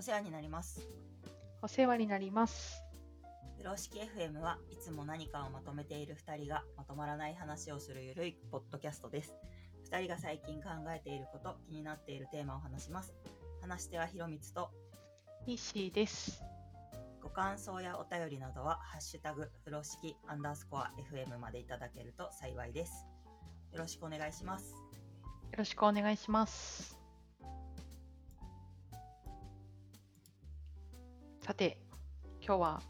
お世話になります。お世話になります。風呂敷 FM はいつも何かをまとめている2人がまとまらない話をするゆるいポッドキャストです。2人が最近考えていること、気になっているテーマを話します。話し手はひろみつと、西です。ご感想やお便りなどは、ハッシュタグ、風呂敷アンダースコア FM までいただけると幸いです。よろしくお願いします。よろしくお願いします。さて、今日は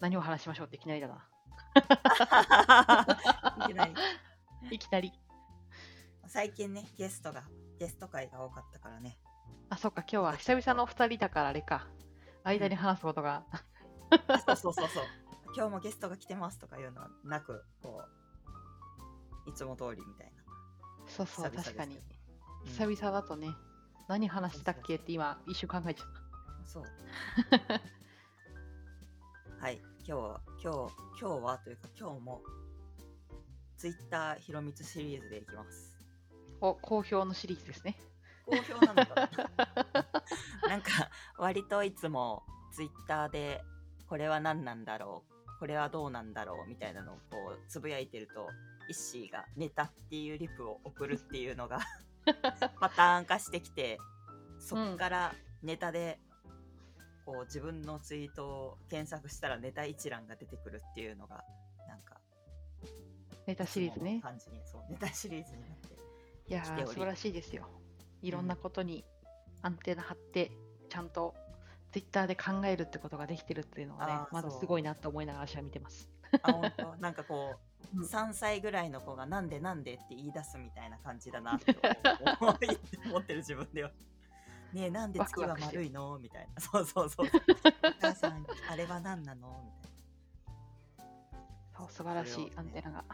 何を話しましょうっていきなりだな。いきなりいきなり。最近ね、ゲストが、ゲスト会が多かったからね。あ、そっか、今日は久々のお二人だからあれか。間に話すことが。あそうそうそうそう。今日もゲストが来てますとかいうのはなく、こう、いつも通りみたいな。そうそう、確かに久々だとね、何話したっけって今、一瞬考えちゃっそう。はい、今日は、今日、今日はというか今日も、ツイッターひろみつシリーズでいきます。た。お、好評のシリーズですね。好評なのかななんか、割といつもツイッターで、これは何なんだろう、これはどうなんだろうみたいなのをこうつぶやいてると、イッシーがネタっていうリプを送るっていうのが パターン化してきて、そっからネタで、こう自分のツイートを検索したらネタ一覧が出てくるっていうのが、なんか、ネタシリーズね。感じに、そう、ネタシリーズになって。いやー、素晴らしいですよ。いろんなことにアンテナ張って、ちゃんとツイッターで考えるってことができてるっていうのがねまずすごいなと思いながら私は見てます。あ、本当？なんかこう、うん3歳ぐらいの子がなんでなんでって言い出すみたいな感じだなって思い思ってる自分では。ねえ、なんで月は丸いの？みたいな。そうそうそう。お母さん、あれは何なの？みそう、素晴らしいアンテナが。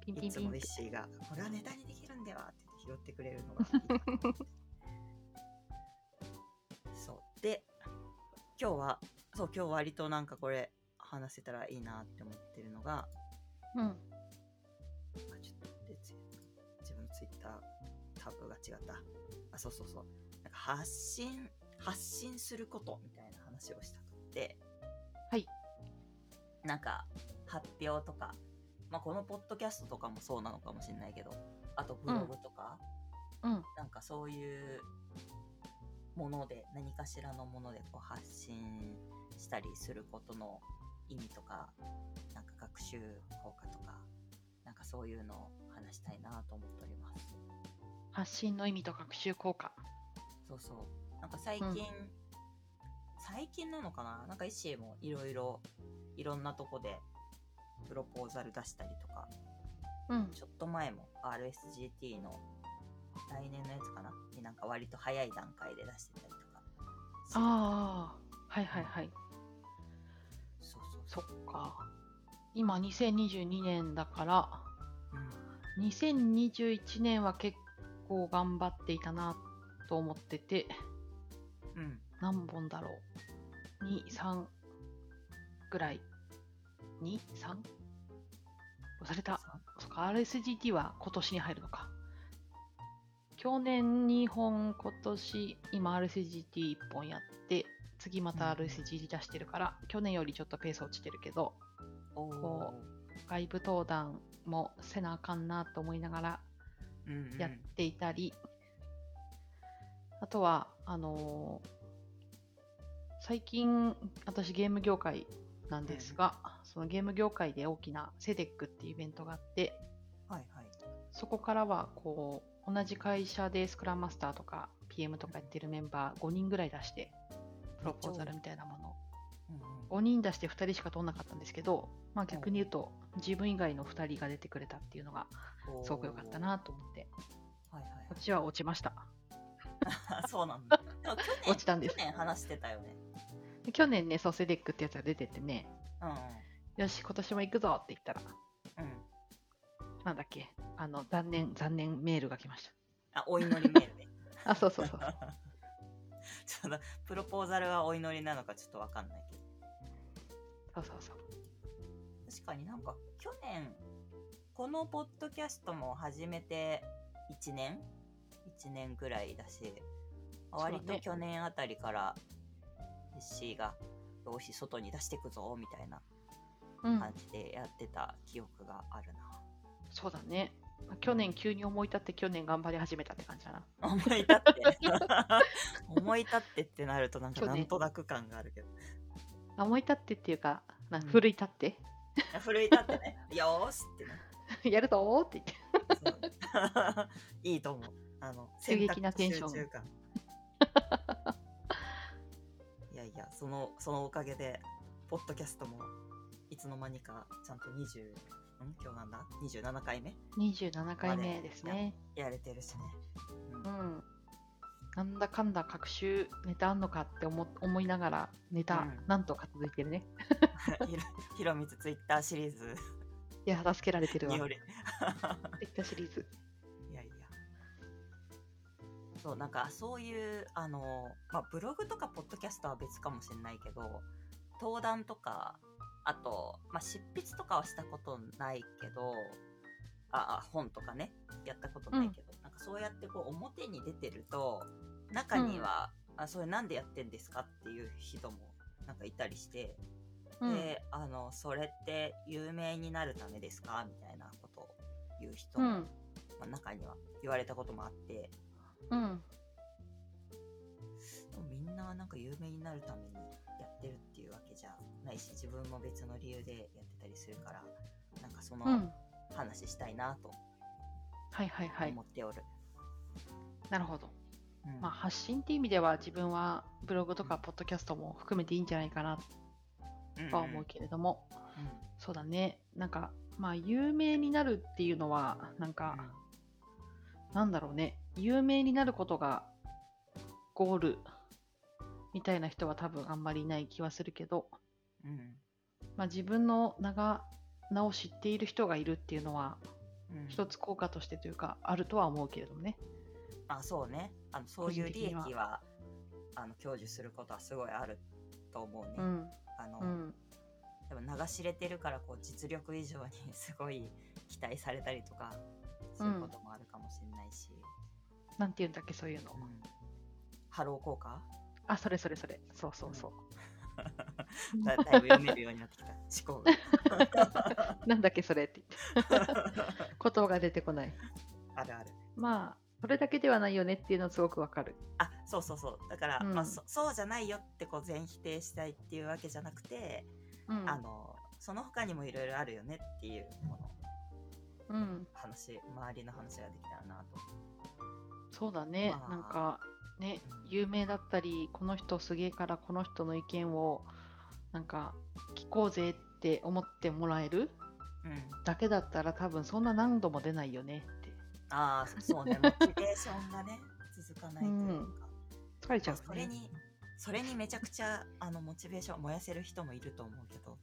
ピンたいな。いつもピンピンってリッシーが、これはネタにできるんではって拾ってくれるのがいいな。そう。で、今日は、そう、今日割となんかこれ話せたらいいなって思ってるのが、うん。あ、ちょっと自分のツイッタータブが違った。あ、そうそうそう。発信、発信することみたいな話をしたくって。はい。なんか、発表とか、まあ、このポッドキャストとかもそうなのかもしれないけど、あとブログとか、うん。なんかそういうもので、何かしらのものでこう発信したりすることの意味とか、なんか学習効果とか、なんかそういうのを話したいなと思っております。発信の意味と学習効果。そうそう。なんか最近、うん最近なのかな？なんかイッシーもいろいろ、いろんなとこでプロポーザル出したりとか、うん。ちょっと前も RSGT の来年のやつかな？になんか割と早い段階で出してたりとか。ああ、はいはいはい。そうそうそっか。今、2022年だから、うん2021年は結構頑張っていたなと思ってて、うん。何本だろう ?2、3ぐらい？2、3? 忘れた。そっか、RSGT は今年に入るのか。去年2本、今年、今 RSGT1 本やって、次またうん RSGT 出してるから、去年よりちょっとペース落ちてるけど、おこ外部登壇もせなあかんなと思いながらう、うんうんやっていたり、あとは、あのー最近、私ゲーム業界なんですが、そのゲーム業界で大きなセデックっていうイベントがあって、はいはい。そこからはこう同じ会社でスクラムマスターとか PM とかやってるメンバー5人ぐらい出してプロポーザルみたいなものをうんうん5人出して2人しか取んなかったんですけど、まあ、逆に言うと自分以外の2人が出てくれたっていうのがすごく良かったなと思って。はいはいこっちは落ちましたはい。そうなんだ。でも去年落ちたんです去年話してたよね。で去年ねソセデックってやつが出ててねうんうん。よし今年も行くぞって言ったらうん。なんだっけあの残念残念メールが来ましあ、お祈りメールね。た あそうそうそう ちょっと、プロポーザルはお祈りなのかちょっとわかんないけど。そうそうそう確かになんか、去年、このポッドキャストも始めて1年 ?1 年ぐらいだし、割と去年あたりからッシーがよし外に出してくぞみたいなうん。感じでやってた記憶があるな、そうだね。まあ去年急に思い立って去年頑張り始めたって感じだな。思い立って。思い立ってってなるとなんか去年。なんとなく感があるけど。あ思い立ってっていうか、なうん。奮い立って、奮い立ってね。よーしってね。やるぞーって言って。そう。いいと思うあの急激なテンションいやいやそのそのおかげでポッドキャストもいつの間にかちゃんと20ん？今日なんだ？27回目？27回目ですね。やれてるしね、ううんん。なんだかんだ各週ネタあんのかって思思いながらネタ、うんなんとか続いてるね。ひろみつツイッターシリーズいや、助けられてるわ。ツイッターシリーズ。そうなんかそういうあの、まあ、ブログとかポッドキャストは別かもしれないけど登壇とかあと、まあ、執筆とかはしたことないけどああ本とかねやったことないけど、なんかそうやってこう表に出てると中には、あそれなんでやってんですかっていう人もなんかいたりして、うん。であのそれって有名になるためですかみたいなことを言う人も、うん。まあ、中には言われたこともあってうん。みんななんか有名になるためにやってるっていうわけじゃないし自分も別の理由でやってたりするからなんかそのうん。話したいなとはいはいはい思。っておる、なるほど。うんまあ、発信っていう意味では自分はブログとかポッドキャストも含めていいんじゃないかなうんとは思うけれども、うんそうだね。なんか、まあ、有名になるっていうのは、なんか、なんだろうね。有名になることがゴールみたいな人は多分あんまりいない気はするけど、うんうんまあ、自分の名名を知っている人がいるっていうのは、うん一つ効果としてというか、あるとは思うけれどもね。あそうねあのそういう利益はあの享受することはすごいあると思うね、うん。あの、うん。でも名が知れてるからこう実力以上に すごい期待されたりとかすることもあるかもしれないし、なんて言うんだっけ、そういうのう。んハロー効果？あ、それそれそれ。そうそうそう。だだいぶ読めるようになってきた思考が なんだっけ、それって言って。言葉が出てこない。あるあるまあ、それだけではないよねっていうのはすごくわかる。あそうそうそうだから、うんまあ、そそうじゃないよってこう全否定したいっていうわけじゃなくて、うん。あのその他にもいろいろあるよねっていうものうん。話周りの話ができたらなとそうだね。まあ。なんか、ね、有名だったり、この人すげえからこの人の意見を、なんか、聞こうぜって思ってもらえるうん。だけだったら多分そんな何度も出ないよねって。ああそそうね。モチベーションがね続かないというか、疲れちゃうそれにそれにめちゃくちゃあのモチベーション燃やせる人もいると思うけど。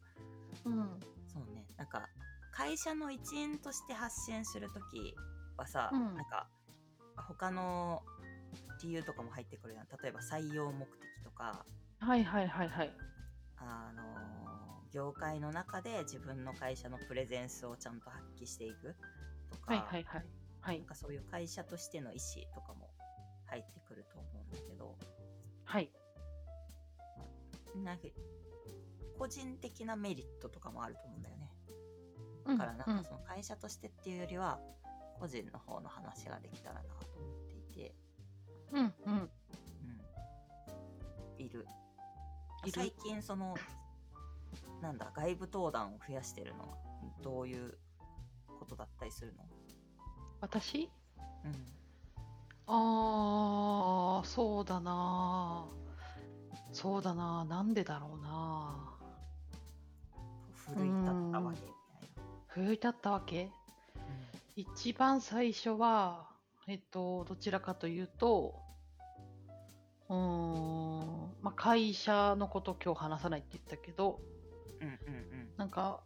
うん。そうね。なんか会社の一員として発信するときはさ、うん。なんか他の理由とかも入ってくるやん例えば採用目的とかはいはいはいはい。あの業界の中で自分の会社のプレゼンスをちゃんと発揮していくとか,、はいはいはい。はいなん。かそういう会社としての意思とかも入ってくると思うんだけどはい。なんか個人的なメリットとかもあると思うんだよねうんだからなんうんかその会社としてっていうよりは個人の方の話ができたらなと思っていて、うんうん。うん、いる。最近そのなんだ外部登壇を増やしてるのはどういうことだったりするの？私？うん。ああ、そうだなー。そうだなー。なんでだろうな奮い立ったわけみたいー。奮い立ったわけ？な、一番最初は、えっと、どちらかというと、うーん、まあ、会社のこと今日話さないって言ったけど、うん、うんうん。なんか、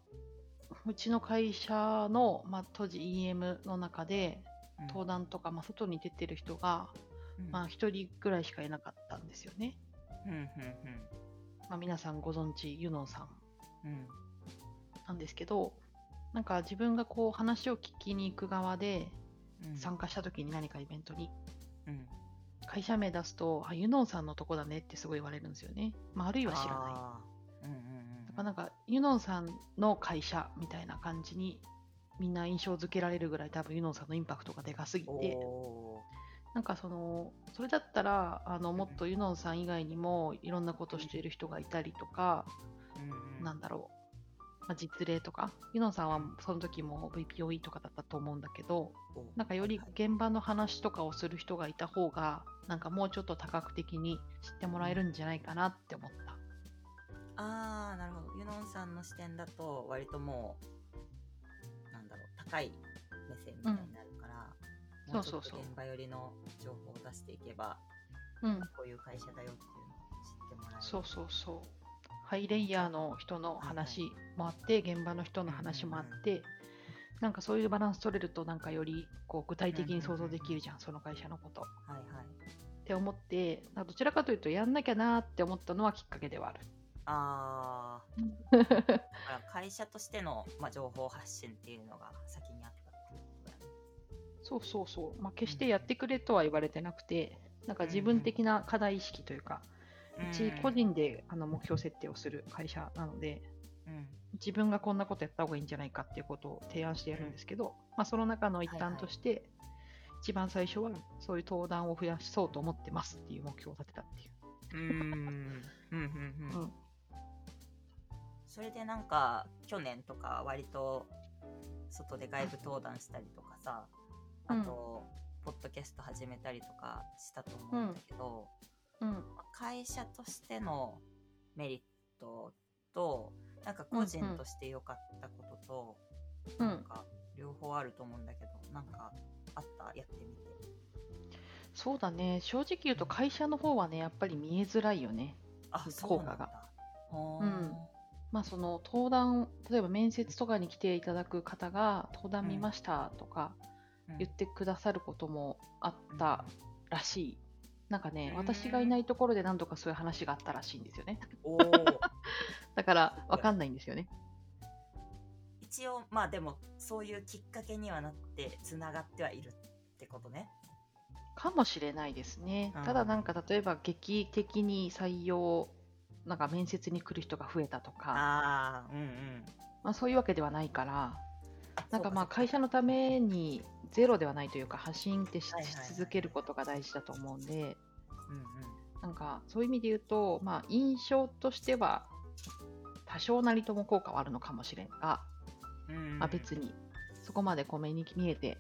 うちの会社の、まあ、当時 EM の中で、うん。登壇とか、まあ、外に出てる人が、うん。まあ、一人ぐらいしかいなかったんですよね。うんうんまあ、皆さんご存知、ユノンさんうんうん。なんですけど、なんか自分がこう話を聞きに行く側でうん。参加した時に何かイベントにうん。会社名出すと、あ、ユノンさんのとこだねってすごい言われるんですよね。まあ、あるいは知らない。うんうんうんなんか、ユノンさんの会社みたいな感じにみんな印象づけられるぐらい多分ユノンさんのインパクトがでかすぎて、おなんかその、それだったら、あの、もっとユノンさん以外にもいろんなことしている人がいたりとか、ーうんうん。なんだろう、まあ、実例とか、ユノンさんはその時も VPOE とかだったと思うんだけど、おなんかより現場の話とかをする人がいた方が、なんかもうちょっと多角的に知ってもらえるんじゃないかなって思った。ああなるほど。ユノンさんの視点だと割ともうなんだろう高い目線みたいになるから、うん。もうちょっとそうそうそう。現場寄りの情報を出していけばうん、こういう会社だよっていうのを知ってもらえる。そうそうそう。ハイレイヤーの人の話もあって、現場の人の話もあって、なんかそういうバランス取れると、なんかよりこう具体的に想像できるじゃん、その会社のこと。はいはい。って思って、どちらかというと、やんなきゃなーって思ったのはきっかけではある。あ 会社としての、まあ、情報発信っていうのが先にあったっていうことだよね。そうそうそう。まあ、決してやってくれとは言われてなくて、なんか自分的な課題意識というか、うち個人であの目標設定をする会社なので、うん。自分がこんなことやった方がいいんじゃないかっていうことを提案してやるんですけど、まあ、その中の一環として、一番最初はそういう登壇を増やそうと思ってますっていう目標を立てたっていう。うーん。うん。うん。うん。うん。それでなんか去年とか割と外で外部登壇したりとかさあうん。と、ポッドキャスト始めたりとかしたと思うんだけど、うんまあ会社としてのメリットとなんか個人として良かったことと、うんなんか両方あると思うんだけどなんかあった？やってみて。そうだね、正直言うと会社の方はね、やっぱり見えづらいよね。あ効そうなんだ。果が。うんまあその登壇、例えば面接とかに来ていただく方が登壇見ましたとかうん。言ってくださることもあったらしい。なんかね、うん私がいないところで何度かそういう話があったらしいんですよね。おー だからわかんないんですよね。一応まあでもそういうきっかけにはなってつながってはいるってことね。かもしれないですねうん。ただなんか例えば劇的に採用、なんか面接に来る人が増えたとか、ああうんうん。まあ、そういうわけではないから、なんかまあ会社のためにゼロではないというか発信ってし続けることが大事だと思うんで、うんなんかそういう意味で言うと、まあ印象としては多少なりとも効果はあるのかもしれんが、うん。うんまあ、別にそこまでこう目に見えて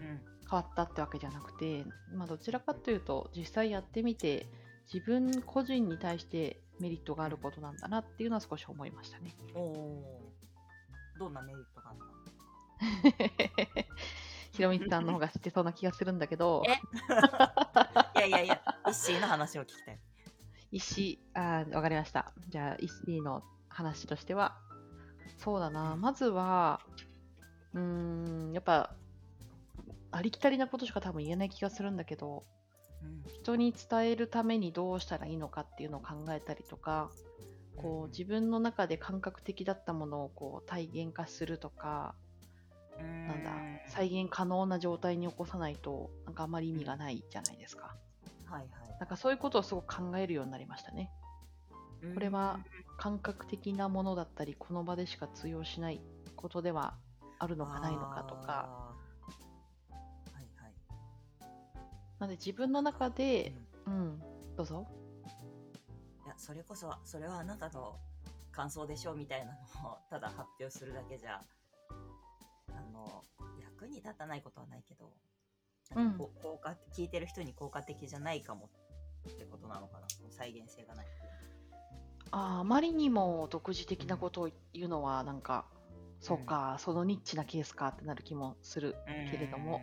うん変わったってわけじゃなくて、まあ、どちらかというと実際やってみて自分個人に対してメリットがあることなんだなっていうのは少し思いましたね。お。どんなメリットがあったの？ひろみさんの方が知ってそうな気がするんだけど。え？いやいやいや、イッシーの話を聞きたい。石あーわかりました。じゃあ石の話としてはそうだな。まずはうーんやっぱありきたりなことしか多分言えない気がするんだけどうん。人に伝えるためにどうしたらいいのかっていうのを考えたりとかこう自分の中で感覚的だったものをこう体現化するとかうんなんだ再現可能な状態に起こさないとなんかあまり意味がないじゃないですか。はいなんかそういうことをすごく考えるようになりましたね。はい。これは感覚的なものだったりこの場でしか通用しないことではあるうんのかないのかとか。はいはい。なので自分の中で、うん、どうぞ。いや、それこそ、それはあなたの感想でしょうみたいなのをただ発表するだけじゃ、あの、役に立たないことはないけど、なんかこう効果、聞いてる人に効果的じゃないかもってことなのかな？再現性がない。あーあまりにも独自的なことを言うのはなんか、そうか、そのニッチなケースかってなる気もするけれども、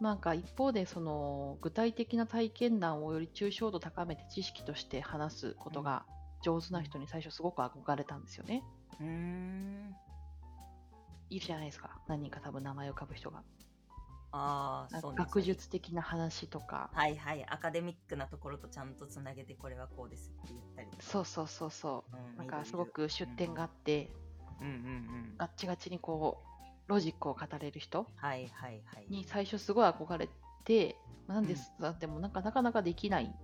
なんか一方でその具体的な体験談をより抽象度高めて知識として話すことが上手な人に最初すごく憧れたんですよね。うん。いるじゃないですか。何人か多分名前を浮かぶ人が。ああ、そう学術的な話とか。はいはい。アカデミックなところとちゃんとつなげて、これはこうですって言ったり。そうそうそうそう。うんなんかすごく出典があって、うんうんうん。ガッチガチにこう、ロジックを語れる人はいはいはい。に最初すごい憧れて、まあなんです、だってもなんかなかなかできない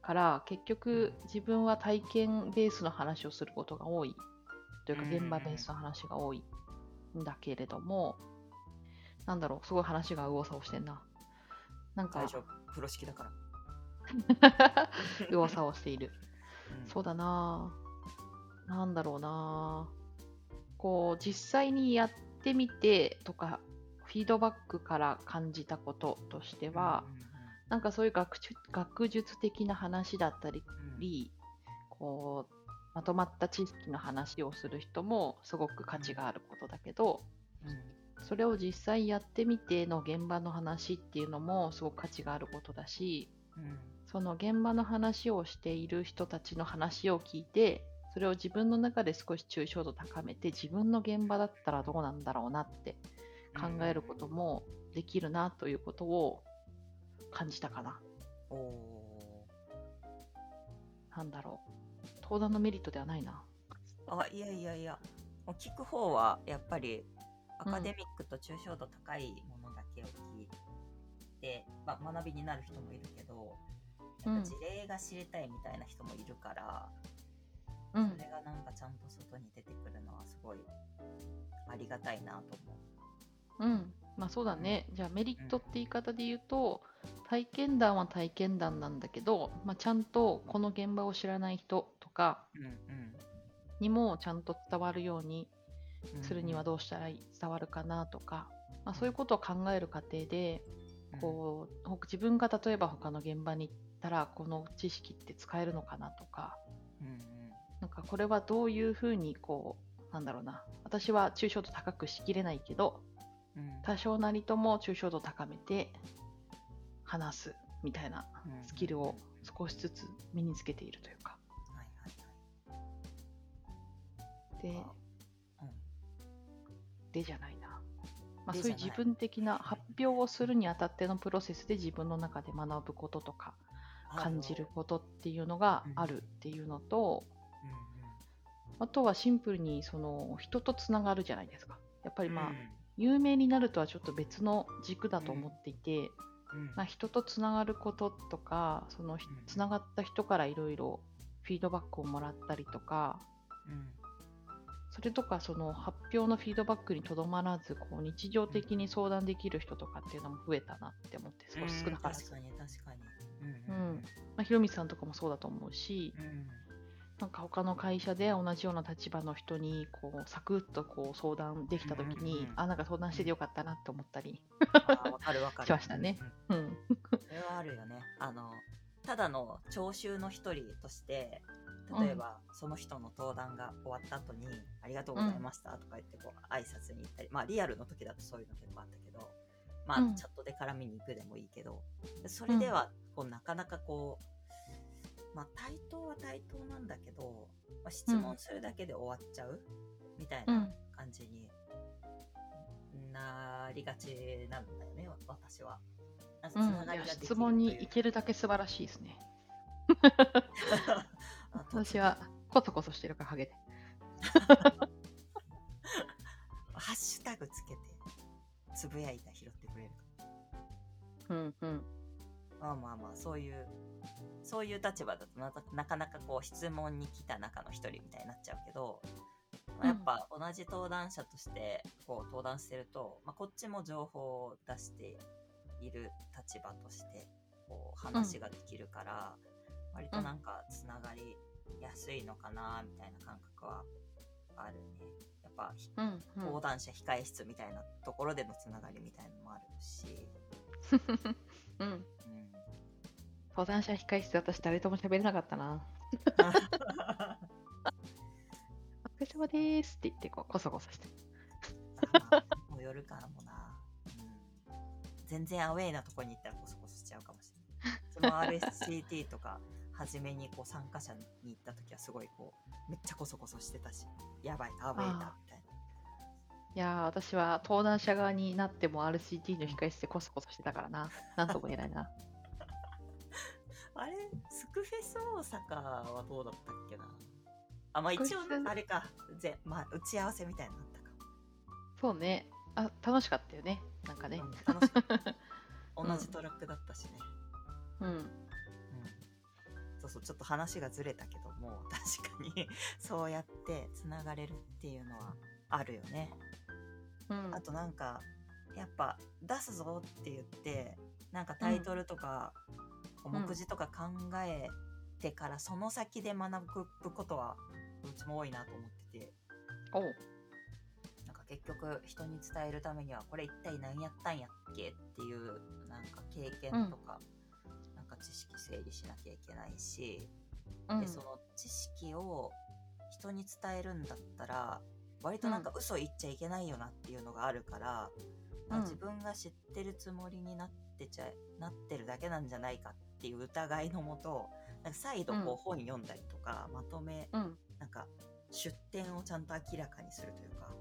から、結局自分は体験ベースの話をすることが多いというか現場ベースの話が多いんだけれども、なんだろう、すごい話が右往左往してんな。なんか大、丈夫。プロ式だから、右往左往している。うん。そうだな。ぁなんだろうな。ぁこう、実際にやってみてとか、フィードバックから感じたこととしては、なんかそういう学術学術的な話だったり、うん。こう、まとまった知識の話をする人もすごく価値があることだけど、うんそれを実際やってみての現場の話っていうのもすごく価値があることだし、うんその現場の話をしている人たちの話を聞いて、それを自分の中で少し抽象度高めて、自分の現場だったらどうなんだろうなって考えることもできるなということを感じたかな。おおなんだろう。登壇のメリットではないな。ーあいやいやいやもう聞く方はやっぱりアカデミックと抽象度高いものだけを聞いて、まあ、学びになる人もいるけどやっぱ事例が知りたいみたいな人もいるから、うんそれがなんかちゃんと外に出てくるのはすごいありがたいなと思う。うん。まあそうだね。じゃあメリットって言い方で言うと、体験談は体験談なんだけど、まあ、ちゃんとこの現場を知らない人とかうんにもちゃんと伝わるようにうんするにはどうしたら伝わるかなとか、まあ、そういうことを考える過程でこうほ自分が例えば他の現場に行ったらこの知識って使えるのかなとかうんうん。なんかこれはどういうふうにこうなんだろうな私は抽象度高くしきれないけどうん。多少なりとも抽象度高めて話すみたいなうんスキルを少しずつ身につけているというかででじゃないな、まあ、そういう自分的な発表をするにあたってのプロセスで自分の中で学ぶこととか感じることっていうのがあるっていうのと、あとはシンプルにその人とつながるじゃないですか。やっぱりまあ、うん。有名になるとはちょっと別の軸だと思っていて、うん。まあ、人とつながることとか、そのつながった人からいろいろフィードバックをもらったりとか、うんそれとかその発表のフィードバックにとどまらず、こう日常的に相談できる人とかっていうのも増えたなって思って、少し少なからず。確かに確かに。ううんんまあ、ひろみさんとかもそうだと思うし、うんなんか他の会社で同じような立場の人にこうサクッとこう相談できたときに、うんうんうんあ、なんか相談しててよかったなって思ったり。しましたねうん。うん、それはあるよね。あの、ただの聴衆の一人として、例えば、その人の登壇が終わった後に、ありがとうございましたとか言って、こう、挨拶に行ったり、まあ、リアルの時だとそういうの結構あったけど、まあ、うん。チャットで絡みに行くでもいいけど、それでは、こう、なかなかこう、まあ、対等は対等なんだけど、まあ、質問するだけで終わっちゃうみたいな感じになりがちなんだよね、私は。なぜうん、いやつながりができる質問に行けるだけ素晴らしいですね。私はコソコソしてるからハゲで。ハッシュタグつけて、つぶやいたら拾ってくれるうんうん。と。まあまあまあ、そういう、そういう立場だとななかなかこう質問に来た中の一人みたいになっちゃうけど、まあやっぱ同じ登壇者としてこう登壇してると、まあ、こっちも情報を出している立場としてこう話ができるから、割となんかつながりやすいのかなみたいな感覚はあるね。やっぱうんうん登壇者控え室みたいなところでのつながりみたいなのもあるし、うん。うん、登壇者控え室で私誰とも喋れなかったな。お疲れ様でーすって言ってこうコソコソして。もう夜からもな、うん、全然アウェイなとこに行ったらコソコソしちゃうかもしれないその RSCT とか初めにこう参加者に行った時はすごいこうめっちゃコソコソしてたしやばいアウェイだみたいないやー、私は登壇者側になっても RCT の控え室でコソコソしてたからな。なんとも言えないな。あれ？スクフェス大阪はどうだったっけな？あまあ一応あれかぜ、まあ、打ち合わせみたいなのあったかそうね。あ、楽しかったよね。なんかね。うん楽しかった 同じトラックだったしね、うん。うんそうそうちょっと話がずれたけども確かに そうやってつながれるっていうのはあるよね。うんあとなんかやっぱ出すぞって言ってなんかタイトルとか、こううん目次とか考えてからその先で学ぶことはうちも多いなと思ってて。なんか結局人に伝えるためにはこれ一体何やったんやっけっていうなんか経験とか、なんか知識整理しなきゃいけないし、うんでその知識を人に伝えるんだったら割となんか嘘言っちゃいけないよなっていうのがあるから、まあうん自分が知ってるつもりになってちゃなってるだけなんじゃないかっていう疑いのもとなんか再度こうんう本読んだりとか、まとめうん。なんか出典をちゃんと明らかにするというか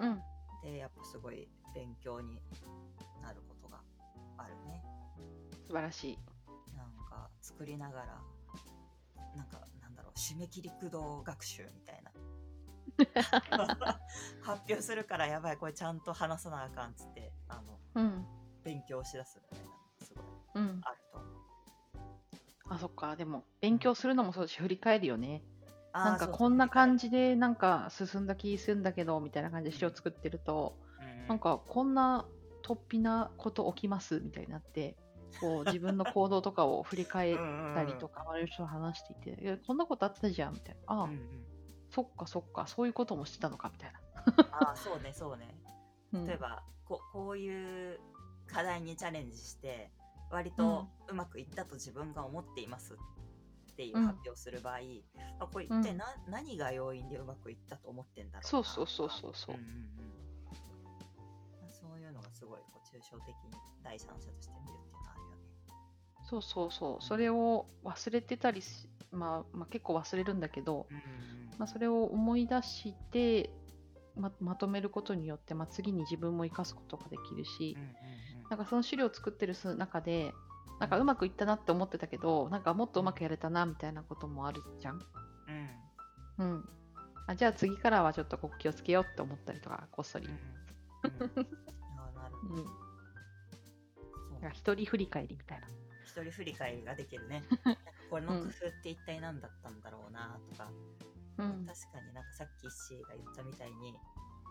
うん。でやっぱすごい勉強になることがあるね。素晴らしい。作りながらなんかなんだろう締め切り駆動学習みたいな 発表するからやばいこれちゃんと話さなあかんっつってあのうん。勉強しだすみたいなのがすごいうん。あると思うあ、そっか。でも、勉強するのもそうだし、振り返るよね。なんかこんな感じで、なんか進んだ気するんだけど、みたいな感じで詩を作ってると、うんなんかこんな突飛なこと起きますみたいになって、こう自分の行動とかを振り返ったりとか、周りの人と話していて、いやこんなことあったじゃんみたいな。ああ、うんうん。うんそっかそっか、そういうこともしてたのかみたいな。あーそうねそうね。うん。例えばここういう課題にチャレンジして割とうまくいったと自分が思っていますっていううん。発表する場合、あこれ一体な、何が要因でうまくいったと思ってんだろうなそうそうそうそうそう。うんうんうんすごいこう抽象的に第三者として見るっていうのはあるよね。そうそうそう、それを忘れてたりし、まあ、まあ結構忘れるんだけど、うんうんまあ、それを思い出してままとめることによって、まあ、次に自分も生かすことができるしうん、うんなんかその資料を作ってる中でなんかうまくいったなって思ってたけどなんかもっとうまくやれたなみたいなこともあるじゃん。うん。うん。うん、あじゃあ次からはちょっとここ気をつけようって思ったりとかこっそり。うん。うんうん。一人振り返りみたいな。一人振り返りができるね。これの工夫って一体何だったんだろうなとか、うん。確かになんかさっき石井が言ったみたいに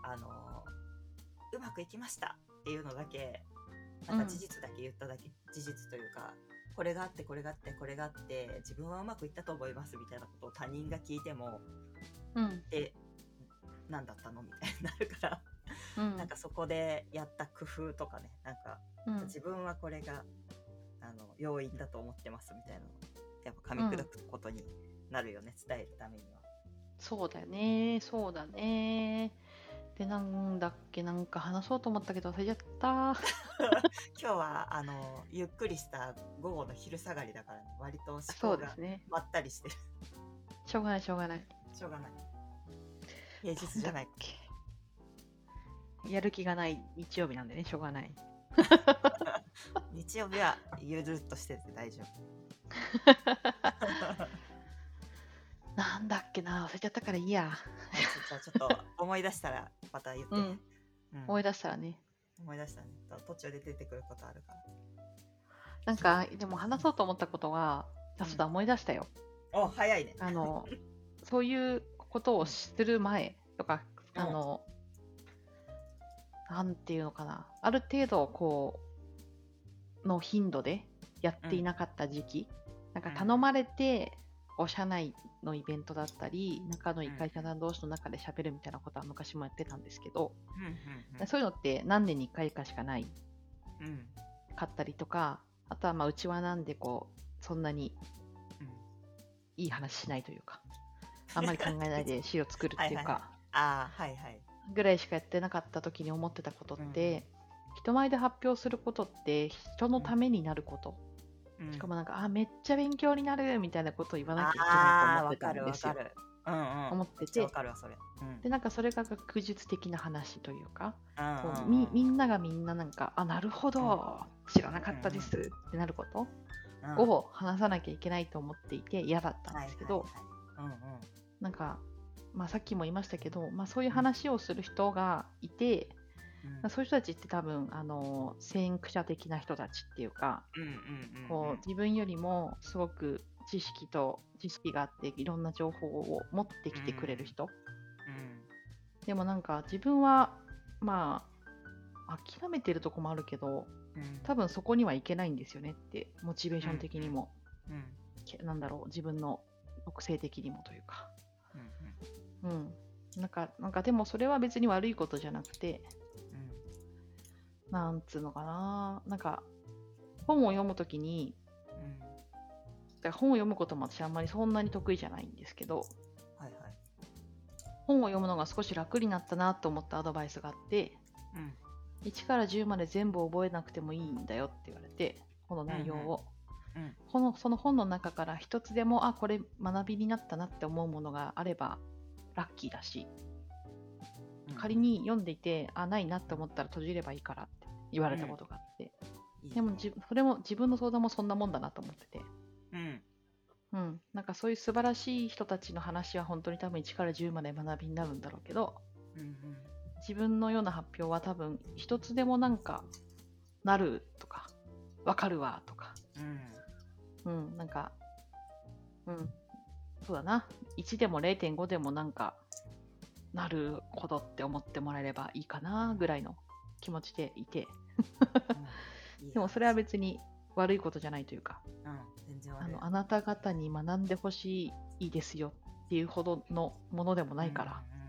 あのーうまくいきましたっていうのだけなんかうん。事実だけ言っただけ、事実というかこれがあってこれがあってこれがあって自分はうまくいったと思いますみたいなことを他人が聞いてもうん。え何だったのみたいになるから、うんなんかそこでやった工夫とかねなんかうん自分はこれがあの要因だと思ってますみたいなのをやっぱ噛み砕くことになるよね、伝えるためには。そうだね、そうだね。で、なんだっけ、なんか話そうと思ったけど忘れちゃった。今日はあのゆっくりした午後の昼下がりだから、ね、割と思そ考が。まったりしてる。しょうがない、しょうがない。しょうがない。平日じゃないっ。け。やる気がない日曜日なんでね、しょうがない。日曜日はゆるっとしてて大丈夫。なんだっけな、忘れちゃったからいいや。じゃあちょっと思い出したらまた言って。うんうん思い出したらね。思い出したね。途中で出てくることあるから。なんか、でも話そうと思ったことが、あ、そうだ、思い出したよ。お早いね。あの、そういうことをする前とか、うんあの、なんていうのかな、ある程度、こう、の頻度でやっていなかった時期、なんか頼まれて、こう社内のイベントだったり、仲のいい会社さん同士の中で喋るみたいなことは昔もやってたんですけど、うんうんそういうのって何年に1回かしかない。うん。うんかったりとか、あとはまあうちはなんでこう、そんなにうん。いい話しないというか、あんまり考えないで詩を作るっていう はいはい。か、ああはいはい。ぐらいしかやってなかった時に思ってたことって、人前で発表することって人のためになること、うん。しかもなんか、あめっちゃ勉強になるみたいなことを言わなきゃいけないと思ってたんですよ。うんうん。思ってて。わかるわそれ。うん。でなんかそれが学術的な話というか、うんこううんみみんながみんななんかあなるほど知らなかったですってなることうん。を話さなきゃいけないと思っていて嫌だったんですけど、はいはいはい。なんか、まあ、さっきも言いましたけど、まあ、そういう話をする人がいてうん。そういう人たちって多分、あの、先駆者的な人たちっていうか、自分よりもすごく知識と知識があっていろんな情報を持ってきてくれる人、うん。でもなんか自分はまあ諦めてるとこもあるけどうん。多分そこにはいけないんですよねってモチベーション的にも、うんけなんだろう自分の特性的にもというかうん。うんなんかなんかでもそれは別に悪いことじゃなくてうん。なんつうのかな。なんか本を読むときにうんだ本を読むことも私あんまりそんなに得意じゃないんですけどはいはい。本を読むのが少し楽になったなと思ったアドバイスがあってうん。1から10まで全部覚えなくてもいいんだよって言われてこの内容を、うんうん。このその本の中から一つでもあこれ学びになったなって思うものがあればラッキーだしうん。仮に読んでいてあないなって思ったら閉じればいいからって言われたことがあって、いいね。でもじそれも自分の相談もそんなもんだなと思ってて。うん。うん、なんかそういう素晴らしい人たちの話は本当に多分1から10まで学びになるんだろうけどうんうん。自分のような発表は多分一つでもなんかなるとかわかるわとか。うん。うん。なんかうんそうだな。1でも0.5でもなんかなるほどって思ってもらえればいいかなぐらいの気持ちでいて。うん。いいでもそれは話別に悪いことじゃないというか。うん全然あ悪い。のあなた方に学んでほしいですよっていうほどのものでもないから、うんうんうん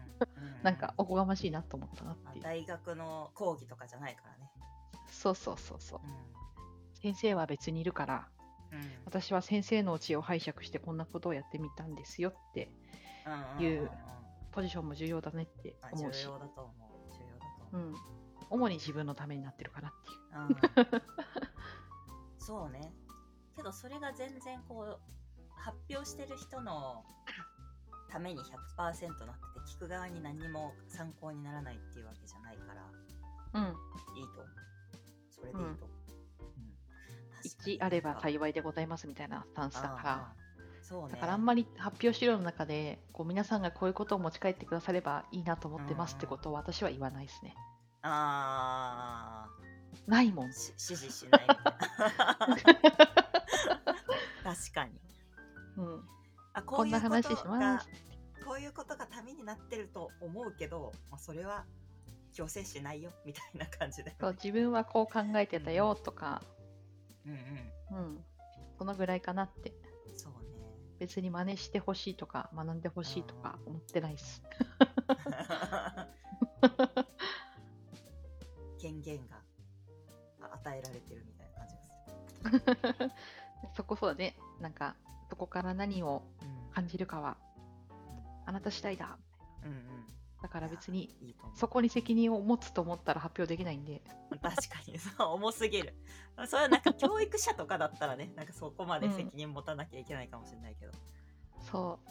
なんかおこがましいなと思ったなっていう。まあ大学の講義とかじゃないからね。そうそうそうそう。う先生は別にいるから、私は先生の知恵を拝借してこんなことをやってみたんですよって、うんいうポジションも重要だねってまあ思う。し重、要だと思う。重要だと思う。うん。主に自分のためになってるかなっていう。うん。そうね。けどそれが全然こう発表してる人のために100%なってて聞く側に何にも参考にならないっていうわけじゃないから。うん。いいとそれでいいと、うん確かに1あれば幸いでございますみたいなスタンスだから。ああそうねだからあんまり発表資料の中でこう皆さんがこういうことを持ち帰ってくださればいいなと思ってますってことを私は言わないですね。あないもんあ。し指示しないみたいな確かにうん、あこうんいうこと話しまがす。こういうことがためになってると思うけど、まあ、それは強制しないよみたいな感じで。そう自分はこう考えてたよとか、うんうん。うん、そのぐらいかなって。そうね。別に真似してほしいとか学んでほしいとか思ってないです。権限があ与えられてるみたいな感じがす そこそうだね。なんかそこから何をる。感じるかはあなた次第だ。うん。うんうん。だから別に。そこに責任を持つと思ったら発表できないんで。確かにそう重すぎる。それはなんか教育者とかだったらね、なんかそこまで責任持たなきゃいけないかもしれないけど。そう。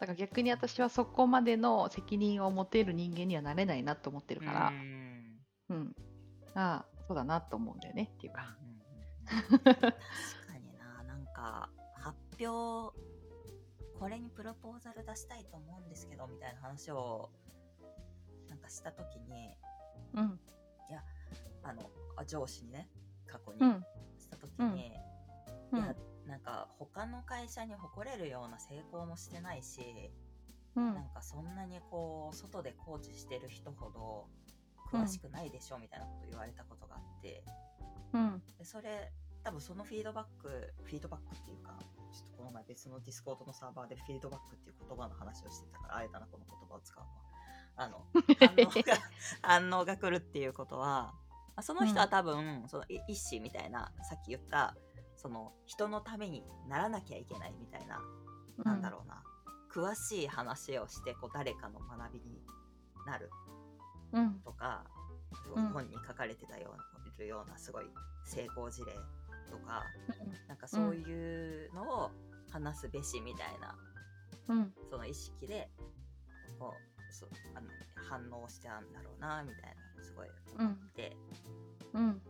だから逆に私はそこまでの責任を持てる人間にはなれないなと思ってるからう、んうん。ああ、そうだなと思うんだよねっていうか。うんうんうん 確かにな、なんか発表、これにプロポーザル出したいと思うんですけどみたいな話をなんかしたときに、うん。あのあ上司にね、過去にうん。したときに、うんいや、なんか他の会社に誇れるような成功もしてないし、うんなんかそんなにこう外でコーチしてる人ほど詳しくないでしょみたいなこと言われたことがあって、うん。でそれ多分そのフィードバックフィードバックっていうかちょっとこの前別の Discord のサーバーでフィードバックっていう言葉の話をしてたからあえたなこの言葉を使うのはあの 反応が反応が来るっていうことはあその人は多分、そのい一子みたいなさっき言ったその人のためにならなきゃいけないみたいな、なんだろうな詳しい話をしてこう誰かの学びになるうん。うん。とか、うん本に書かれてたようないるようなすごい成功事例とかなんかそういうのを話すべしみたいな、うん。その意識でこうそうあの反応しちゃうんだろうなみたいなすごい思って、うん。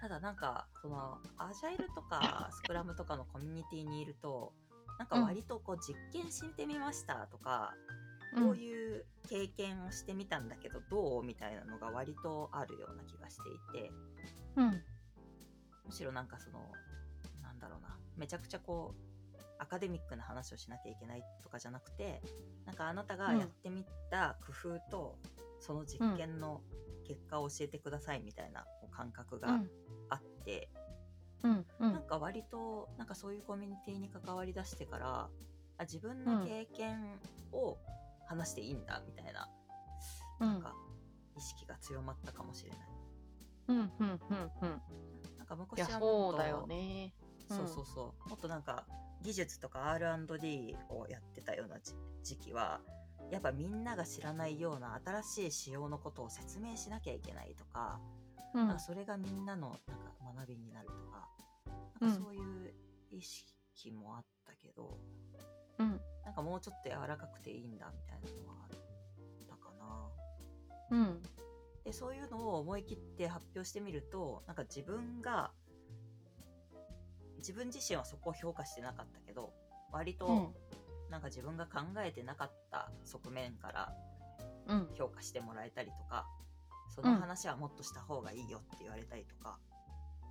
ただなんかそのアジャイルとかスクラムとかのコミュニティにいるとなんか割とこう実験してみましたとか、こういう経験をしてみたんだけどどうみたいなのが割とあるような気がしていて。うん。むしろなんかそのなんだろうなめちゃくちゃこうアカデミックな話をしなきゃいけないとかじゃなくてなんかあなたがやってみた工夫と、その実験の結果を教えてくださいみたいな感覚がうん。あって、うん。うんなんか割となんかそういうコミュニティに関わりだしてからあ自分の経験を話していいんだみたいな、うんなんか意識が強まったかもしれない。うん。うん。うん。うん。なんか昔はもっとそうだよね。そうそうそう。もっとなんか技術とか R&D をやってたようなじ時期は、やっぱみんなが知らないような新しい仕様のことを説明しなきゃいけないとか、うん。なんかそれがみんなのなんか学びになるとか、うんなんかそういう意識もあったけど、うん。なんかもうちょっと柔らかくていいんだみたいなのはあったかな。うん。でそういうのを思い切って発表してみるとなんか自分が自分自身はそこを評価してなかったけど割とうん。なんか自分が考えてなかった側面からうん。評価してもらえたりとかその話はもっとした方がいいよって言われたりとか、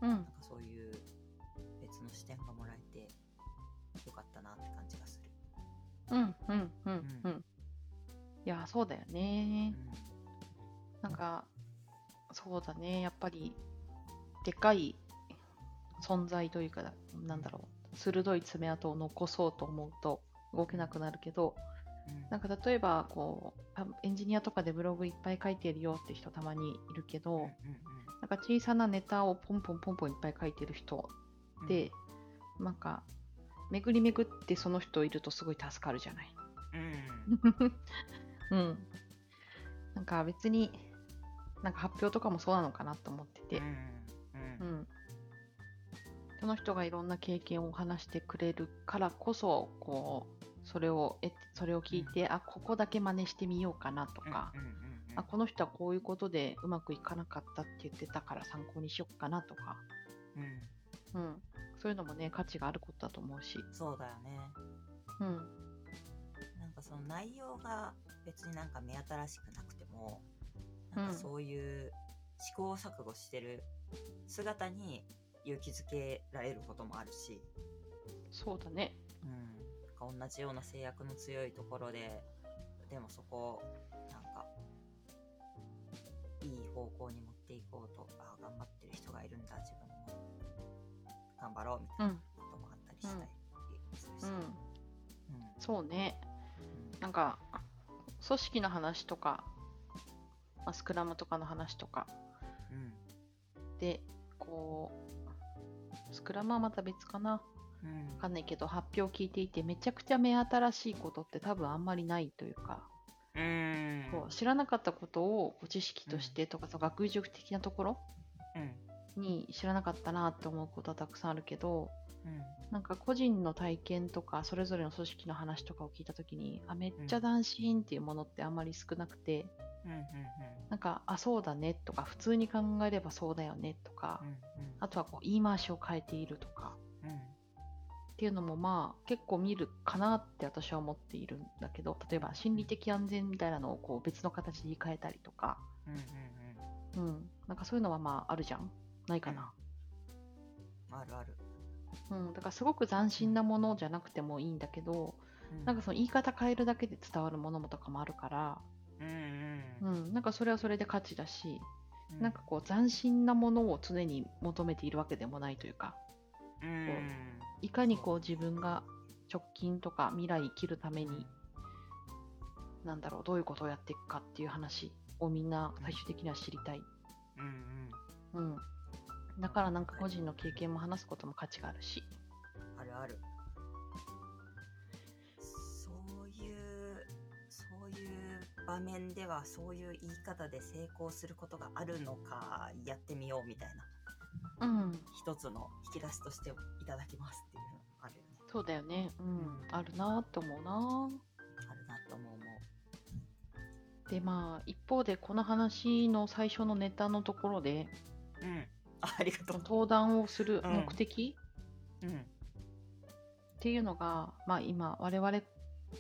うんなん。かそういう別の視点がもらえてよかったなって感じがする。うん。うん。うん。うん。いや、そうだよね。うなんか、そうだね。やっぱり、でかい存在というか、なんだろう。鋭い爪痕を残そうと思うと動けなくなるけど、なんか例えばこうあエンジニアとかでブログいっぱい書いてるよって人たまにいるけど、うんうんなんか小さなネタをポンポンポンポンいっぱい書いてる人うんで、なんか巡り巡ってその人いるとすごい助かるじゃない。うんうん。なんか別になんか発表とかもそうなのかなと思ってて、うんううんん。その人がいろんな経験を話してくれるからこそ、こう、それをえそれを聞いて、あここだけ真似してみようかなとか、うんうんうんあこの人はこういうことでうまくいかなかったって言ってたから参考にしようかなとか、うん。うん、そういうのもね価値があることだと思うし、そうだよね。うん。なんかその内容が別になんか目新しくなくても、うんなん。かそういう試行錯誤してる姿に勇気づけられることもあるし、そうだね。うん、なんか同じような制約の強いところで、でもそこをなんかいい方向に持っていこうと、あ頑張ってる人がいるんだ、自分も。頑張ろうみたいなこともあったりしたりするし。うん。うん。そうね。うん。なんか組織の話とか、まあ、スクラムとかの話とかうん。でこうスクラムはまた別かな。うん。わかんないけど発表を聞いていてめちゃくちゃ目新しいことって多分あんまりないというか、うん。こう知らなかったことを知識としてとか、その学術的なところうん。に知らなかったなって思うことはたくさんあるけどうん。なんか個人の体験とかそれぞれの組織の話とかを聞いた時にあめっちゃうん斬新っていうものってあんまり少なくて、うん。うん。なんかあそうだねとか普通に考えればそうだよねとか、うんうんあとはこう言い回しを変えているとか。うんっていうのもまあ結構見るかなって私は思っているんだけど例えば心理的安全みたいなのをこう別の形で言い換えたりとか、うんうんうん、なんかそういうのはまああるじゃん。ないかな、うん。あるある。うん、だからすごく斬新なものじゃなくてもいいんだけどうん。なんかその言い方変えるだけで伝わるものもとかもあるから、うんうんうん、なんかそれはそれで価値だし、うんなんかこう斬新なものを常に求めているわけでもないというかうん。いかにこう自分が直近とか未来生きるためになんだろうどういうことをやっていくかっていう話をみんな最終的には知りたい、うんうん。うん、だからなんか個人の経験も話すことも価値があるし場面ではそういう言い方で成功することがあるのかやってみようみたいな。うん。一つの引き出しとしていただきますっていうのあるよね。そうだよね。うん、うん。あるなって思うな。あるなと思う。思でまあ一方でこの話の最初のネタのところでううん。あありがとう。登壇をするうん。目的？うん。っていうのが、まあ今我々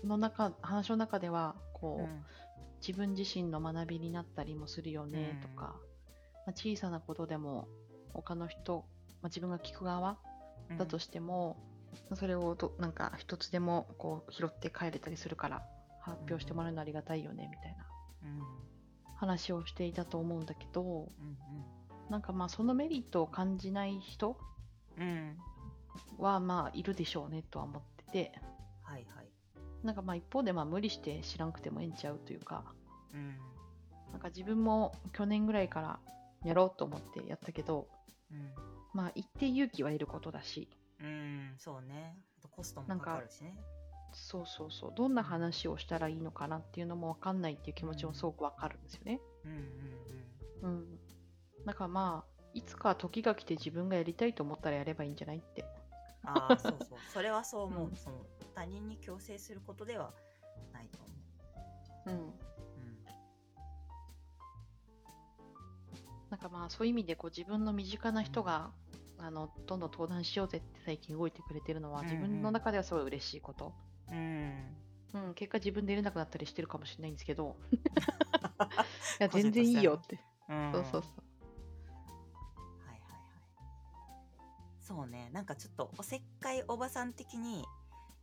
の中話の中ではこう、うん自分自身の学びになったりもするよねとか、まあ、小さなことでも他の人、まあ、自分が聞く側うん。だとしても、それをどなんか一つでもこう拾って帰れたりするから発表してもらうのありがたいよねみたいな。うん。話をしていたと思うんだけどうんなんかまあそのメリットを感じない人はまあいるでしょうねとは思っててなんかまあ一方でまあ無理して知らんくてもええんちゃうというかうん。なんか自分も去年ぐらいからやろうと思ってやったけどうん。まあ一定勇気はいることだしうんそうね。コストもなんかかかるしね。そうそうそう。どんな話をしたらいいのかなっていうのも分かんないっていう気持ちもすごく分かるんですよね。うんうんうん。だからまあいつか時が来て自分がやりたいと思ったらやればいいんじゃないって。うんああそうそう。それはそう思う、うん。その他人に強制することではないと思うん。うなんかまあそういう意味でこう自分の身近な人が、あのどんどん登壇しようぜって最近動いてくれてるのはうんうん自分の中ではすごい嬉しいこと。うんうんうん、結果自分で入れなくなったりしてるかもしれないんですけど。いや全然いいよって。うんそうそうそう。はいはいはいそうねなんかちょっとおせっかいおばさん的に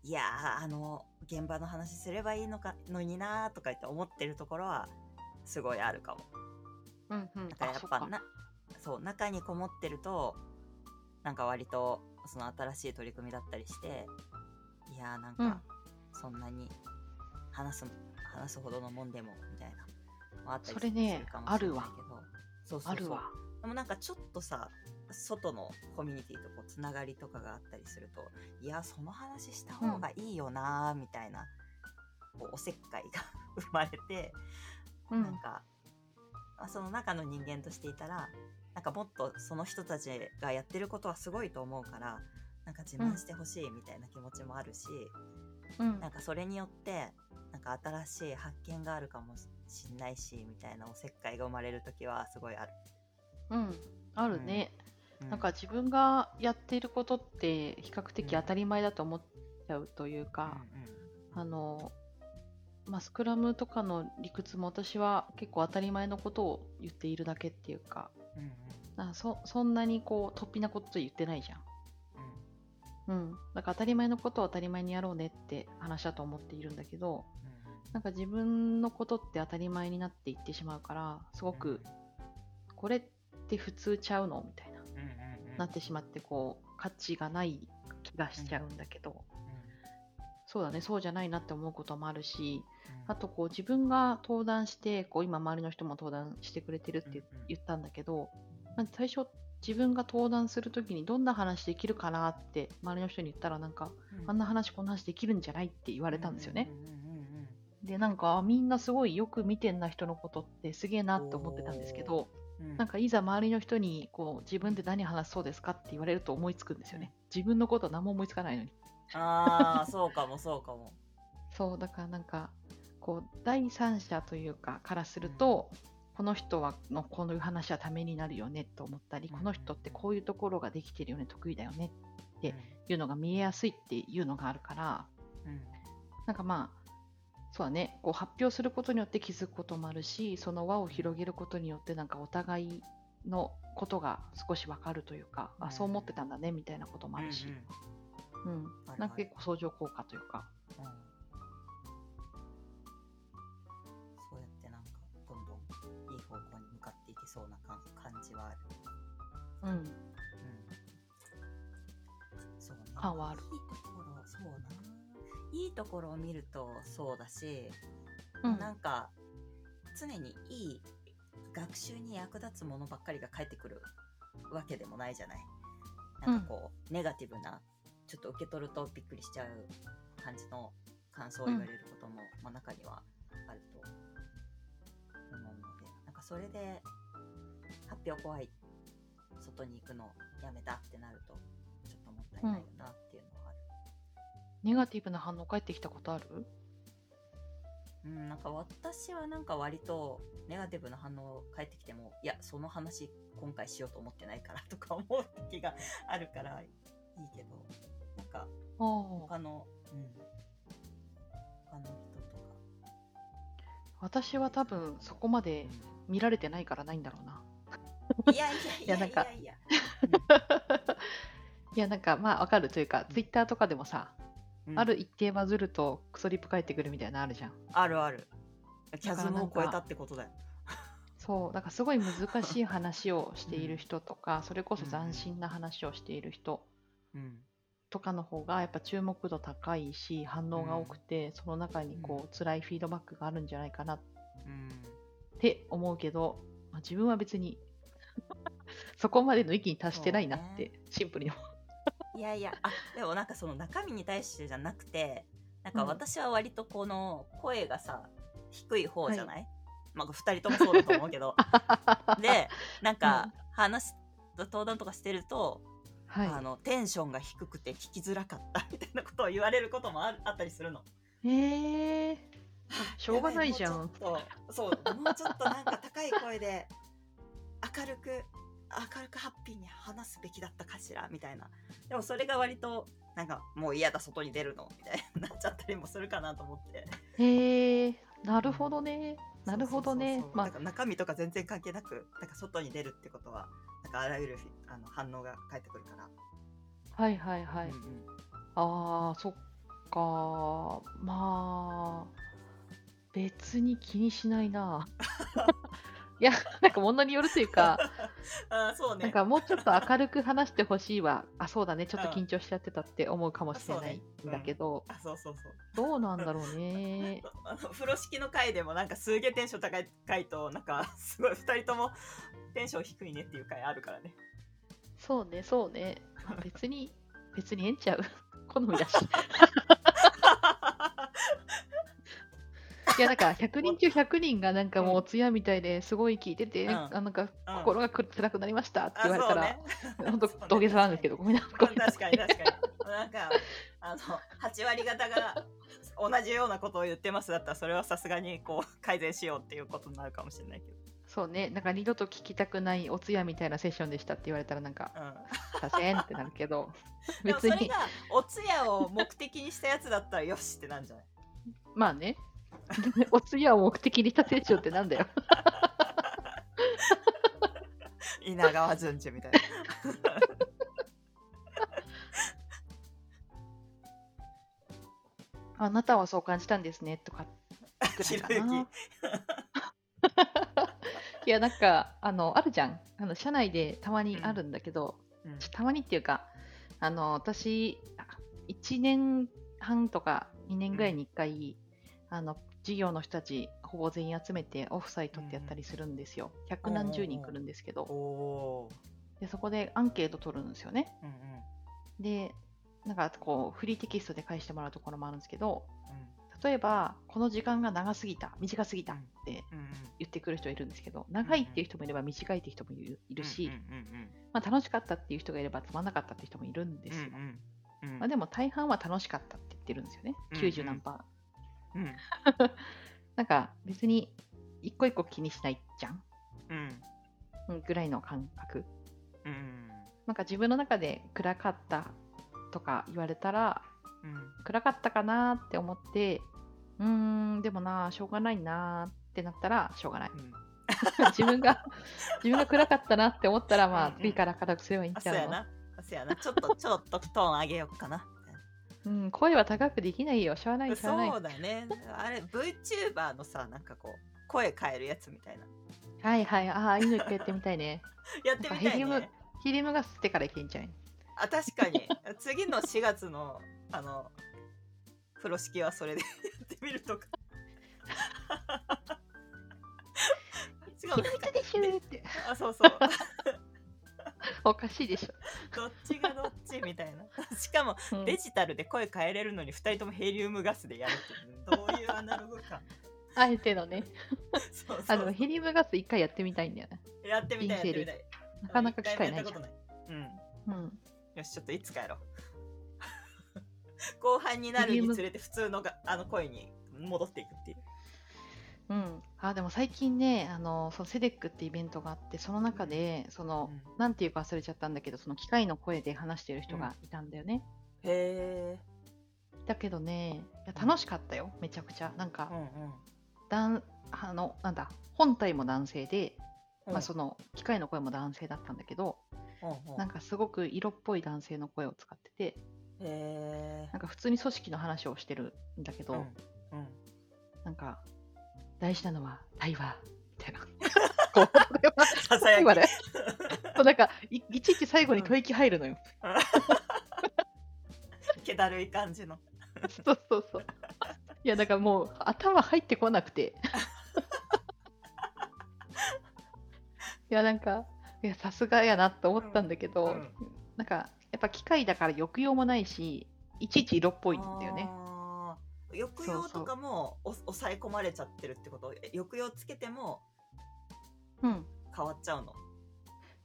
いやーあの現場の話すればいいのかのになーとか言って思ってるところはすごいあるかも。うんうん。だからやっぱなそう中にこもってるとなんか割とその新しい取り組みだったりしていやーなんうん。かそんなに話す話すほどのもんでもみたいなのあったりそれねするかもしれないあけどそうそうそう。あるわ。でもなんかちょっとさ外のコミュニティとこうつながりとかがあったりするといやその話した方がいいよなーみたいな、こうおせっかいが 生まれて、うん。なんかまあその中の人間としていたらなんかもっとその人たちがやってることはすごいと思うからなんか自慢してほしいみたいな気持ちもあるし、うん。なんかそれによってなんか新しい発見があるかもしんないしみたいなおせっかいが生まれる時はすごいある。うん、あるね、うなんか自分がやっていることって比較的当たり前だと思っちゃうというか、あの、まあ、スクラムとかの理屈も私は結構当たり前のことを言っているだけっていうか、うんそそんなにこう突飛なこと言ってないじゃん。うん。うん。だから当たり前のことを当たり前にやろうねって話だと思っているんだけど、なんか自分のことって当たり前になっていってしまうから、すごく、これって普通ちゃうの？みたいな。ってしまってこう価値がない気がしちゃうんだけど、そうだねそうじゃないなって思うこともあるしあとこう自分が登壇してこう今周りの人も登壇してくれてるって言ったんだけど、なんか最初自分が登壇するときにどんな話できるかなって周りの人に言ったらなんか、あんな話こんな話できるんじゃないって言われたんですよね。でなんかあみんなすごいよく見てんな人のことってすげえなって思ってたんですけど、うん。なんかいざ周りの人にこう自分で何話そうですかって言われると思いつくんですよね。自分のことは何も思いつかないのに。ああ そうかもそうかも。そう、だからなんか、こう、第三者というか、からすると、この人はのこの話はためになるよねと思ったり、うん。この人ってこういうところができてるよね、得意だよねっていうのが見えやすいっていうのがあるから、うん。なんかまあ、そうだね、こう発表することによって気づくこともあるし、その輪を広げることによって、なんかお互いのことが少しわかるというか、うん。あ、そう思ってたんだねみたいなこともあるし、うんうん、あるなんか結構相乗効果というか、うん。うんそうやってなんかどんどんいい方向に向かっていけそうな感感じはある。うん、うん。そうね。感はあるいいところを見るとそうだし、うんなんか常にいい学習に役立つものばっかりが返ってくるわけでもないじゃないなんかこう、ネガティブなちょっと受け取るとびっくりしちゃう感じの感想を言われることも、まあ、中にはあると思うのでなんかそれで発表怖い外に行くのやめたってなるとちょっともったいないよなっていうのは。ネガティブな反応返ってきたことある？うん、なんか私はなんか割とネガティブな反応返ってきてもいやその話今回しようと思ってないからとか思う時があるからいいけどなんか他の、うん、私は多分そこまで見られてないからないんだろうな。いやいやいやい いやなんか。やいやいや。なんかまあわかるというか、ツイッターとかでもさ、うん。ある一定バズるとクソリップ返ってくるみたいなのあるじゃん。あるある。キャズムを超えたってことだよ。そう、だからすごい難しい話をしている人とか、それこそ斬新な話をしている人うん。とかの方がやっぱ注目度高いし、反応が多くて、その中にこう辛いフィードバックがあるんじゃないかな。っうん。て思うけど、まあ、自分は別に そこまでの域に達してないなって、シンプルに思う。いやいやあでもなんかその中身に対してじゃなくてなんかうん私は割とこの声がさ低い方じゃない、まあ2人ともそうだと思うけど でなんか話登壇とかしてると、はい。あのテンションが低くて聞きづらかったみたいなことを言われることもあったりするの。えー、しょうがないじゃん。そうもうちょっとなんか高い声で明るく明るくハッピーに話すべきだったかしら？みたいなでもそれが割となんかもう嫌だ外に出るのみたいになっちゃったりもするかなと思ってえー、なるほどね。なるほどね。まあ中身とか全然関係なくなんか外に出るってことはなんかあらゆるあの反応が返ってくるから、はいはいはい。うんうんああ、そっか。まあ、別に気にしないな。いや、なんか物によるというか、あーそうねなんかもうちょっと明るく話してほしいわ。あ、そうだね。ちょっとうん緊張しちゃってたって思うかもしれないんだけど、あそうそうそうどうなんだろうね。あの風呂敷の回でもなんかすげえテンション高い回となんかすごい2人ともテンション低いねっていう回あるからねそうね、そうね。まあ別に、別にええんちゃう。好みだし。いや、なんか100人中100人がなんかもうお通夜みたいですごい聞いてて、うん。あなんかうん。心がく辛くなりましたって言われたら、ね。本当 土下座なんですけど、ごめんなさい。確かに確かに。なんかあの8割方が同じようなことを言ってますだったらそれはさすがにこう改善しようっていうことになるかもしれないけど、そうね、なんか二度と聞きたくないお通夜みたいなセッションでしたって言われたらなんか、うん、させんってなるけど、でも別に、それがお通夜を目的にしたやつだったらよしってなんじゃない？まあね、お通夜を目的にしたセッションってなんだよ。稲川淳二みたいな あなたはそう感じたんですねとかいかひろゆなき。いや、なんか、あの、あるじゃん。あの、社内でたまにあるんだけど、うんたまにっていうか、あの、私、1年半とか2年ぐらいに1回、あの、事業の人たち、ほぼ全員集めてオフサイトってやったりするんですよ。百何十人来るんですけおど、おでそこでアンケート取るんですよね。ーうんうんで、なんかこう、フリーテキストで返してもらうところもあるんですけど、うん例えば、この時間が長すぎた、短すぎたってうんうん言ってくる人いるんですけど、長いっていう人もいれば短いっていう人もいるし、うんうんまあ、楽しかったっていう人がいればつまんなかったっていう人もいるんですよ。うんうんうんまあ、でも大半は楽しかったって言ってるんですよね。うん90何パー。うん。なんか別に一個一個気にしないじゃん？うんうんぐらいの感覚。うん。なんか自分の中で暗かったとか言われたら、うん。暗かったかなって思って、うーん、でもな、しょうがないなってなったらしょうがない。うん。自分が、自分が暗かったなって思ったら、まあ次から明るくすればいいんちゃうの？うやな。そうやな。ちょっとちょっとトーン上げようかなうん、声は高くできないよ。しょうがない、しょうがない。そうだねあれ VTuber のさなんかこう声変えるやつみたいなはいはい。ああ、いいの一回やってみたいね。やってみたいなんかヘリウムねヒリムが吸ってからいけんじゃん。あ確かに 次の4月のあの風呂敷はそれで やってみるとか違う秘密でしゅーって。あそうそう おかしいでしどっちがどっちみたいな しかもょ。うんデジタルで声変えれるのに2人ともヘリウムガスでやるってどういうアナログかあえてのね。そうあのヘリウムガス一回やってみたいんだよね。やってみたいやってみたいなかなか機会ないじゃん。うんうん。よしちょっといつかやろう 後半になるにつれて普通のがあの声に戻っていくっていううん、あでも最近ね、あのそのセデックってイベントがあって、その中で、その、うん。なんていうか忘れちゃったんだけど、その機械の声で話してる人がいたんだよね。へえだけどね、いや楽しかったよ、めちゃくちゃ。なんかう、んうん。だんあのなんだ本体も男性で、うん。まあ、その機械の声も男性だったんだけど、ほうほうなんかすごく色っぽい男性の声を使っててへなんか普通に組織の話をしてるんだけど、ーうんうん。なんか大事なのは対話みたいな。これはささやきそうなんかいいちいち最後に吐息入るのよ。気だるい感じのそうそうそう。いやだからもう頭入ってこなくて。いやなんかいやさすがやなと思ったんだけど、うんうんなんかやっぱ機械だから抑揚もないしいちいち色っぽいんだよね。抑揚とかもお抑え込まれちゃってるってこと？え抑揚つけてもうん。変わっちゃうの？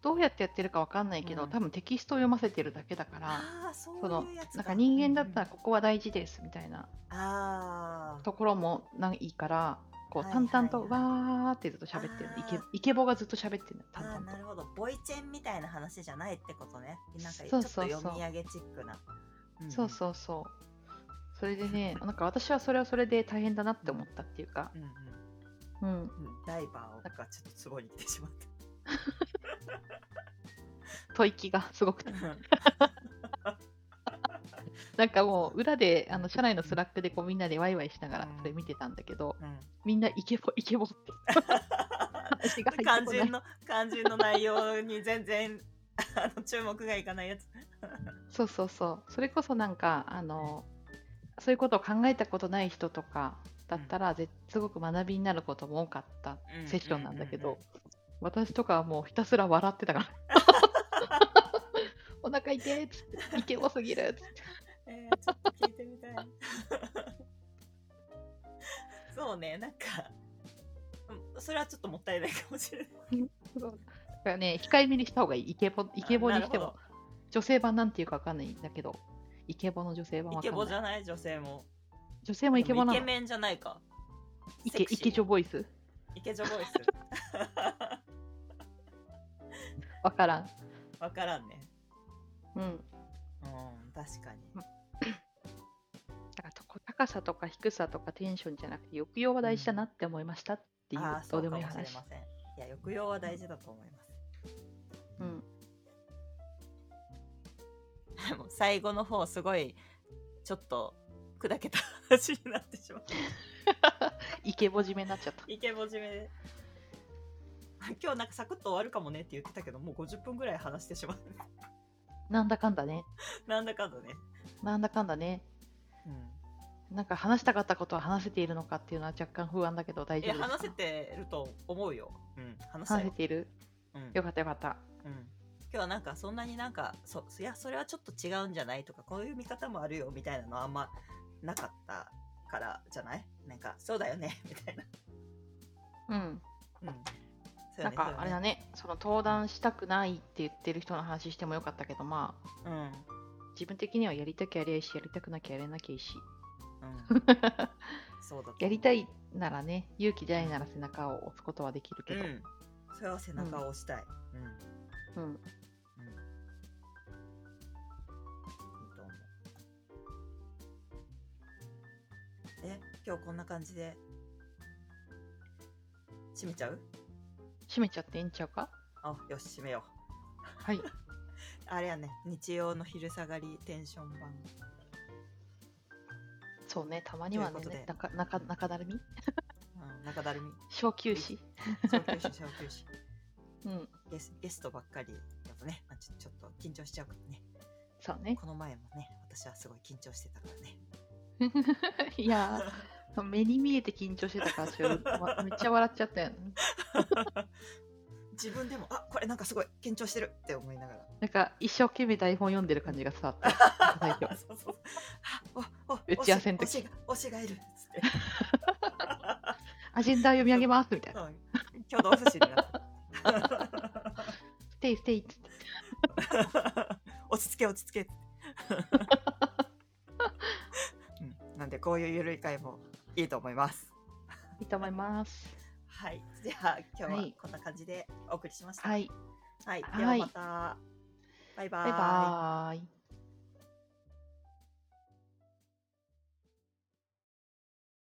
どうやってやってるかわかんないけど、うん。多分テキストを読ませてるだけだから。そのなんか人間だったらうんここは大事ですみたいなところもないからこう淡々とはい。わーってずっと喋ってる。イケイケボがずっと喋ってる。の淡々と。なるほど。ボイチェンみたいな話じゃないってことね。なんかちょっとそうそうそう。読み上げチックな。そうそうそうそれでねなんか私はそれはそれで大変だなって思ったっていうか。うんうん。うん。うんダイバーがちょっとツボに来てしまっ 吐息がすごくて。た なんかもう裏であの社内の Slack でこうみんなでワイワイしながらうん。それ見てたんだけど、うん。みんなイケボイケボって。話が入ってこの肝心の内容に全然 あの注目がいかないやつ。そうそうそう。それこそなんか、あの、そういうことを考えたことない人とかだったら、ぜすごく学びになることも多かったうんセッションなんだけど、私とかはもうひたすら笑ってたから。お腹痛いっつって、イケボすぎるっつって。えー、ちょっと聞いてみたい そうねなんかうんそれはちょっともったいないかもしれないだからね、控えめにした方がいい。イケボ、イケボにしても。女性版なんていうかわかんないんだけど、イケボの女性版イケ。ボじゃない女性も。女性もイケボなの。イケメンじゃないか。イケ、イケジョボイス。イケジョボイス。わからん。わからんね。うん。うん確かに。だからとこ高さとか低さとかテンションじゃなくて抑揚は大事だなって思いましたっていうああどそうでもいい話。いや抑揚は大事だと思います。うん、でも最後の方すごいちょっと砕けた話になってしまった。イケボ締めになっちゃった。イケボ締めで。今日なんかサクッと終わるかもねって言ってたけどもう50分ぐらい話してしまうなんだかんだね。なんだかんだね。なんだかんだね。うん。なんか話したかったことは話せているのかっていうのは若干不安だけど大丈夫ですか？話せてると思うよ。うん話せている？うん。よかったよかった。うん、今日はなんかそんなになんかそいやそれはちょっと違うんじゃないとかこういう見方もあるよみたいなのはあんまなかったからじゃない？なんかそうだよね みたいな。うん。うん。そうなんかあれだね、その登壇したくないって言ってる人の話してもよかったけど、まあ、そうよね自分的にはやりたきゃやりゃいいし、やりたくなきゃやれなきゃいいし、うん、うん、そうだとやりたいならね、勇気ないなら背中を押すことはできるけど、うん。それは背中を押したい。うん、うん、うん、今日こんな感じで閉めちゃう？閉めちゃっていいんちゃうか？あよし閉めようはい。あれやね、日曜の昼下がりテンション版。そうね、たまにはねということで、中中中だるみ？うん、中だるみ、小休止。小休止、小休止。うん、ゲスゲストばっかりだとね、あちょちょっと緊張しちゃうからね。そうね。この前もね、私はすごい緊張してたからね。いやー、目に見えて緊張してたからちょっとわめっちゃ笑っちゃったよ、ね。自分でも、あこれなんかすごい緊張してるって思いながら。なんか一生懸命台本読んでる感じが伝わった。最初 そうそうあおお打ち合わせの時推しが推しがいるっつって。アジェンダ読み上げますみたいな。うん共同不死になった。ステイステイっつって。落ち着け落ち着けなんでこういうゆるい回もいいと思います。いいと思います。はい。じゃあ今日ははい。こんな感じでお送りしました。はい。はい、はい。ではまた。バイババイバーイ。